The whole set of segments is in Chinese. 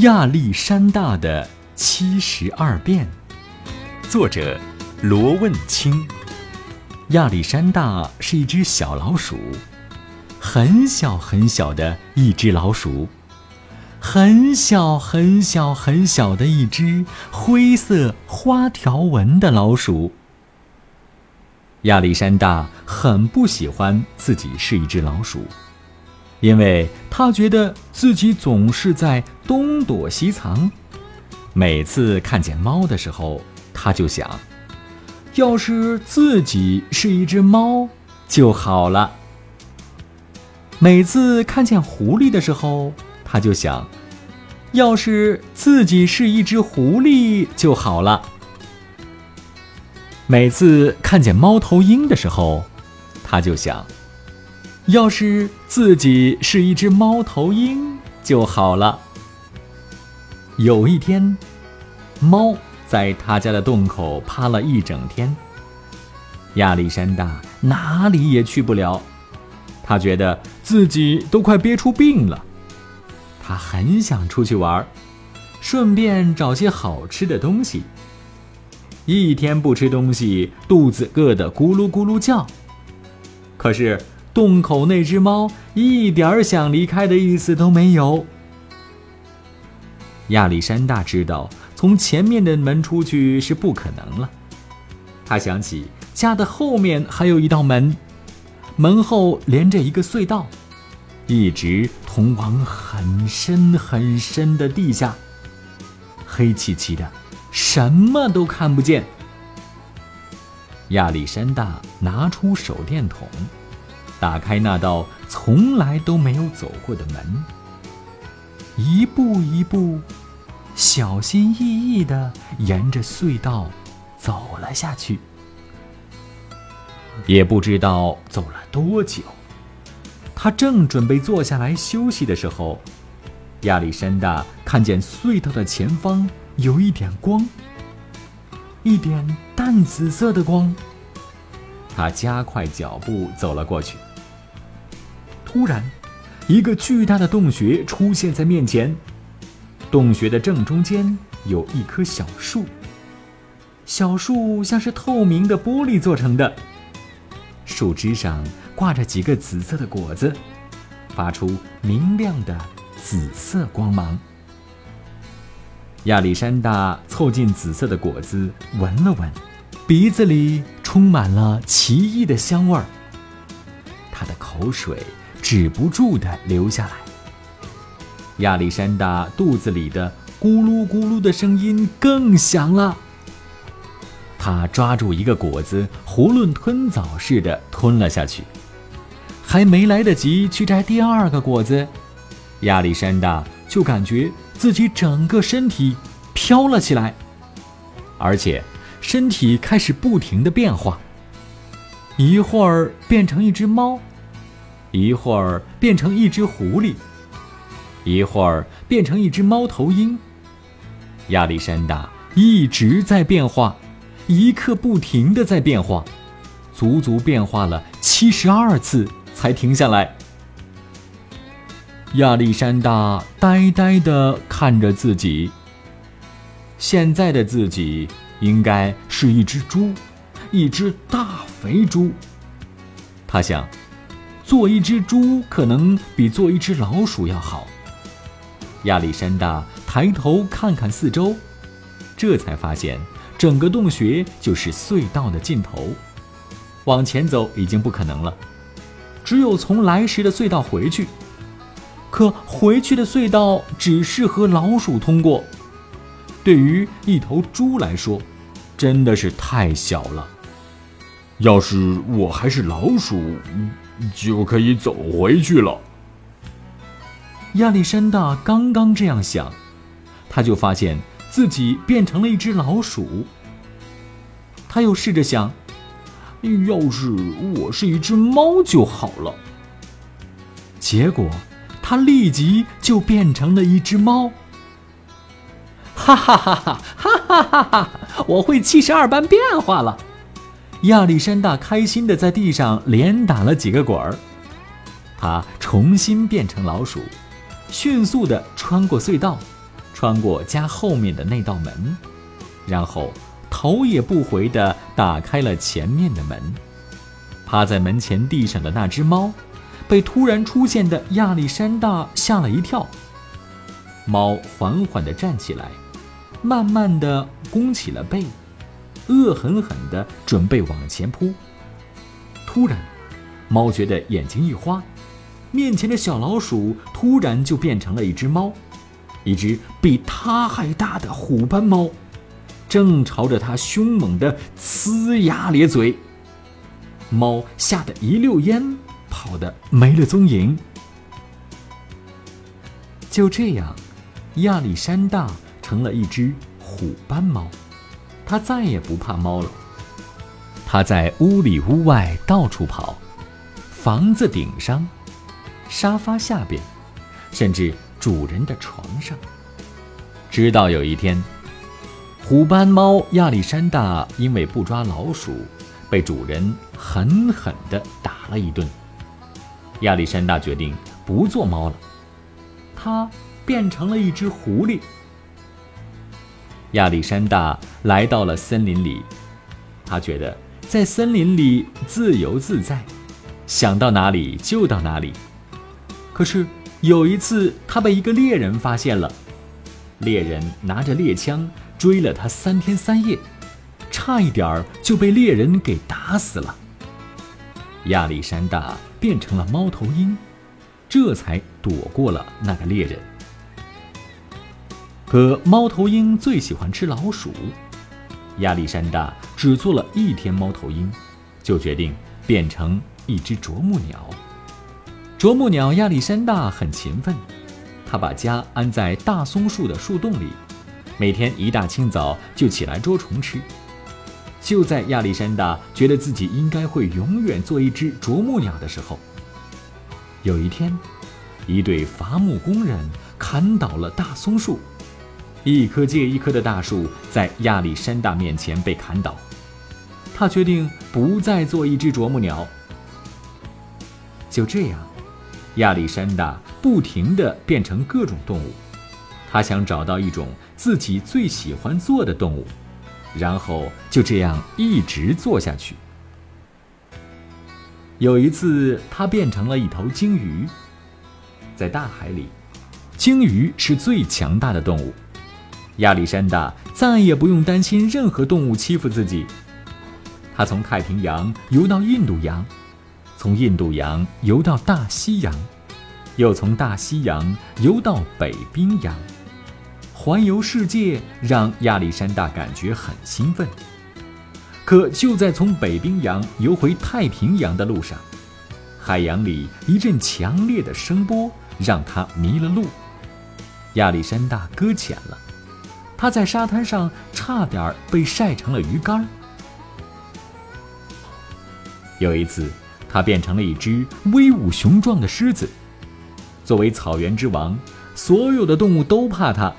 亚历山大的七十二变，作者罗问清。亚历山大是一只小老鼠，很小很小的一只老鼠，很小很小很小的一只灰色花条纹的老鼠。亚历山大很不喜欢自己是一只老鼠。因为他觉得自己总是在东躲西藏，每次看见猫的时候，他就想，要是自己是一只猫就好了。每次看见狐狸的时候，他就想，要是自己是一只狐狸就好了。每次看见猫头鹰的时候，他就想。要是自己是一只猫头鹰就好了。有一天，猫在他家的洞口趴了一整天。亚历山大哪里也去不了，他觉得自己都快憋出病了。他很想出去玩，顺便找些好吃的东西。一天不吃东西，肚子饿得咕噜咕噜叫。可是。洞口那只猫一点想离开的意思都没有。亚历山大知道从前面的门出去是不可能了，他想起家的后面还有一道门，门后连着一个隧道，一直通往很深很深的地下，黑漆漆的，什么都看不见。亚历山大拿出手电筒。打开那道从来都没有走过的门，一步一步，小心翼翼地沿着隧道走了下去。也不知道走了多久，他正准备坐下来休息的时候，亚历山大看见隧道的前方有一点光，一点淡紫色的光。他加快脚步走了过去。突然，一个巨大的洞穴出现在面前。洞穴的正中间有一棵小树，小树像是透明的玻璃做成的，树枝上挂着几个紫色的果子，发出明亮的紫色光芒。亚历山大凑近紫色的果子闻了闻，鼻子里充满了奇异的香味儿，他的口水。止不住的流下来。亚历山大肚子里的咕噜咕噜的声音更响了。他抓住一个果子，囫囵吞枣似的吞了下去。还没来得及去摘第二个果子，亚历山大就感觉自己整个身体飘了起来，而且身体开始不停的变化，一会儿变成一只猫。一会儿变成一只狐狸，一会儿变成一只猫头鹰。亚历山大一直在变化，一刻不停的在变化，足足变化了七十二次才停下来。亚历山大呆呆的看着自己。现在的自己应该是一只猪，一只大肥猪。他想。做一只猪可能比做一只老鼠要好。亚历山大抬头看看四周，这才发现整个洞穴就是隧道的尽头，往前走已经不可能了，只有从来时的隧道回去。可回去的隧道只适合老鼠通过，对于一头猪来说，真的是太小了。要是我还是老鼠。就可以走回去了。亚历山大刚刚这样想，他就发现自己变成了一只老鼠。他又试着想，要是我是一只猫就好了。结果，他立即就变成了一只猫。哈哈哈哈哈哈哈哈！我会七十二般变化了。亚历山大开心地在地上连打了几个滚儿，他重新变成老鼠，迅速地穿过隧道，穿过家后面的那道门，然后头也不回地打开了前面的门。趴在门前地上的那只猫，被突然出现的亚历山大吓了一跳。猫缓缓地站起来，慢慢地弓起了背，恶狠狠地准备往前扑。突然，猫觉得眼睛一花，面前的小老鼠突然就变成了一只猫，一只比它还大的虎斑猫，正朝着它凶猛地呲牙咧嘴。猫吓得一溜烟跑得没了踪影。就这样。亚历山大成了一只虎斑猫，他再也不怕猫了。他在屋里屋外到处跑，房子顶上、沙发下边，甚至主人的床上。直到有一天，虎斑猫亚历山大因为不抓老鼠，被主人狠狠地打了一顿。亚历山大决定不做猫了，他。变成了一只狐狸。亚历山大来到了森林里，他觉得在森林里自由自在，想到哪里就到哪里。可是有一次，他被一个猎人发现了，猎人拿着猎枪追了他三天三夜，差一点儿就被猎人给打死了。亚历山大变成了猫头鹰，这才躲过了那个猎人。可猫头鹰最喜欢吃老鼠，亚历山大只做了一天猫头鹰，就决定变成一只啄木鸟。啄木鸟亚历山大很勤奋，他把家安在大松树的树洞里，每天一大清早就起来捉虫吃。就在亚历山大觉得自己应该会永远做一只啄木鸟的时候，有一天，一对伐木工人砍倒了大松树。一棵接一棵的大树在亚历山大面前被砍倒，他决定不再做一只啄木鸟。就这样，亚历山大不停地变成各种动物，他想找到一种自己最喜欢做的动物，然后就这样一直做下去。有一次，他变成了一头鲸鱼，在大海里，鲸鱼是最强大的动物。亚历山大再也不用担心任何动物欺负自己。他从太平洋游到印度洋，从印度洋游到大西洋，又从大西洋游到北冰洋，环游世界让亚历山大感觉很兴奋。可就在从北冰洋游回太平洋的路上，海洋里一阵强烈的声波让他迷了路，亚历山大搁浅了。他在沙滩上差点被晒成了鱼干。有一次，他变成了一只威武雄壮的狮子。作为草原之王，所有的动物都怕他。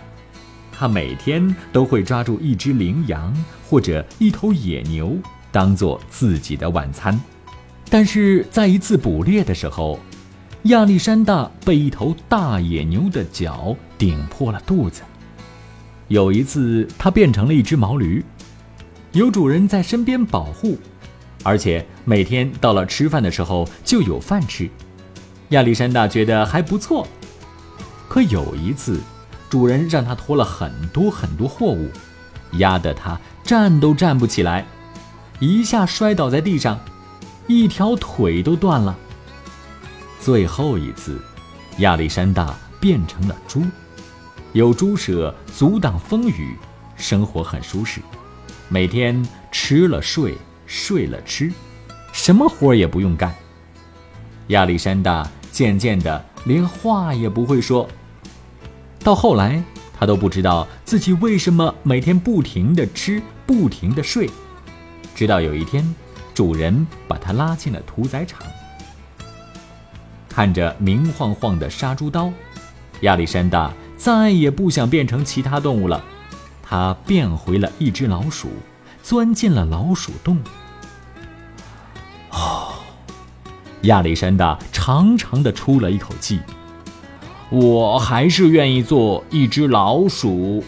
他每天都会抓住一只羚羊或者一头野牛当做自己的晚餐。但是在一次捕猎的时候，亚历山大被一头大野牛的脚顶破了肚子。有一次，它变成了一只毛驴，有主人在身边保护，而且每天到了吃饭的时候就有饭吃。亚历山大觉得还不错。可有一次，主人让他拖了很多很多货物，压得他站都站不起来，一下摔倒在地上，一条腿都断了。最后一次，亚历山大变成了猪。有猪舍阻挡风雨，生活很舒适，每天吃了睡，睡了吃，什么活也不用干。亚历山大渐渐的连话也不会说，到后来他都不知道自己为什么每天不停的吃，不停的睡。直到有一天，主人把他拉进了屠宰场，看着明晃晃的杀猪刀，亚历山大。再也不想变成其他动物了，他变回了一只老鼠，钻进了老鼠洞。哦，亚历山大长长的出了一口气。我还是愿意做一只老鼠。